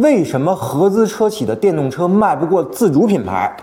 为什么合资车企的电动车卖不过自主品牌？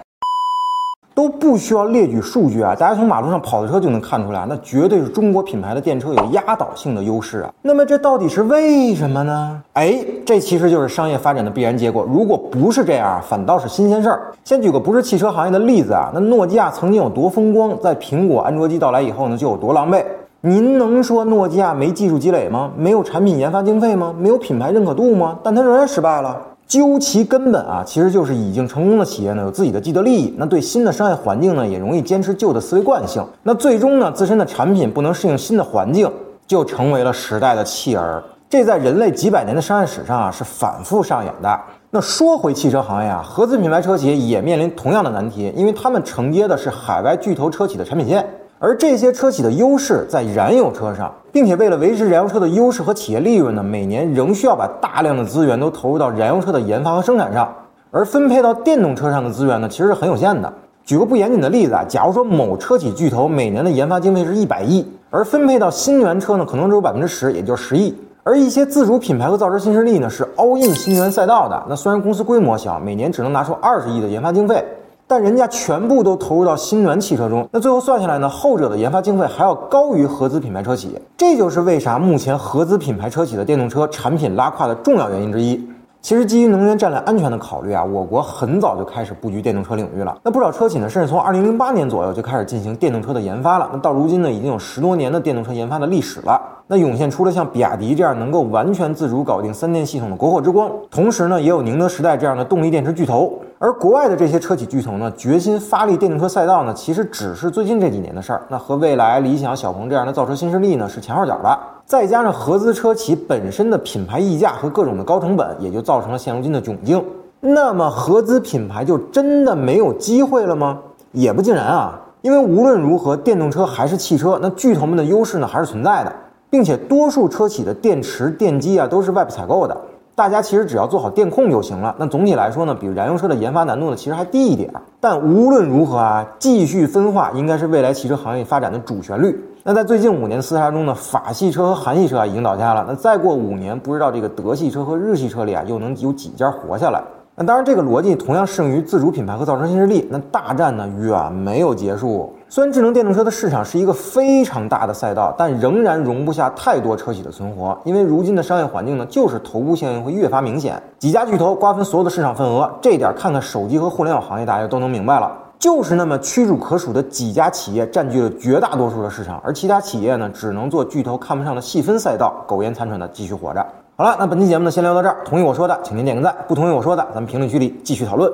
都不需要列举数据啊，大家从马路上跑的车就能看出来，那绝对是中国品牌的电车有压倒性的优势啊。那么这到底是为什么呢？哎，这其实就是商业发展的必然结果。如果不是这样，反倒是新鲜事儿。先举个不是汽车行业的例子啊，那诺基亚曾经有多风光，在苹果安卓机到来以后呢，就有多狼狈。您能说诺基亚没技术积累吗？没有产品研发经费吗？没有品牌认可度吗？但它仍然失败了。究其根本啊，其实就是已经成功的企业呢，有自己的既得利益，那对新的商业环境呢，也容易坚持旧的思维惯性。那最终呢，自身的产品不能适应新的环境，就成为了时代的弃儿。这在人类几百年的商业史上啊，是反复上演的。那说回汽车行业啊，合资品牌车企也面临同样的难题，因为他们承接的是海外巨头车企的产品线。而这些车企的优势在燃油车上，并且为了维持燃油车的优势和企业利润呢，每年仍需要把大量的资源都投入到燃油车的研发和生产上，而分配到电动车上的资源呢，其实是很有限的。举个不严谨的例子啊，假如说某车企巨头每年的研发经费是一百亿，而分配到新能源车呢，可能只有百分之十，也就是十亿。而一些自主品牌和造车新势力呢，是 all in 新能源赛道的，那虽然公司规模小，每年只能拿出二十亿的研发经费。但人家全部都投入到新能源汽车中，那最后算下来呢，后者的研发经费还要高于合资品牌车企，这就是为啥目前合资品牌车企的电动车产品拉胯的重要原因之一。其实基于能源战略安全的考虑啊，我国很早就开始布局电动车领域了。那不少车企呢，甚至从二零零八年左右就开始进行电动车的研发了。那到如今呢，已经有十多年的电动车研发的历史了。那涌现出了像比亚迪这样能够完全自主搞定三电系统的国货之光，同时呢，也有宁德时代这样的动力电池巨头。而国外的这些车企巨头呢，决心发力电动车赛道呢，其实只是最近这几年的事儿。那和未来、理想、小鹏这样的造车新势力呢，是前后脚的。再加上合资车企本身的品牌溢价和各种的高成本，也就造成了现如今的窘境。那么合资品牌就真的没有机会了吗？也不尽然啊，因为无论如何，电动车还是汽车，那巨头们的优势呢，还是存在的，并且多数车企的电池、电机啊，都是外部采购的。大家其实只要做好电控就行了。那总体来说呢，比燃油车的研发难度呢，其实还低一点。但无论如何啊，继续分化应该是未来汽车行业发展的主旋律。那在最近五年厮杀中呢，法系车和韩系车啊已经倒下了。那再过五年，不知道这个德系车和日系车里啊又能有几家活下来？那当然，这个逻辑同样适用于自主品牌和造车新势力。那大战呢远没有结束。虽然智能电动车的市场是一个非常大的赛道，但仍然容不下太多车企的存活。因为如今的商业环境呢，就是头部效应会越发明显。几家巨头瓜分所有的市场份额，这点看看手机和互联网行业，大家都能明白了。就是那么屈指可数的几家企业占据了绝大多数的市场，而其他企业呢，只能做巨头看不上的细分赛道，苟延残喘的继续活着。好了，那本期节目呢，先聊到这儿。同意我说的，请您点个赞；不同意我说的，咱们评论区里继续讨论。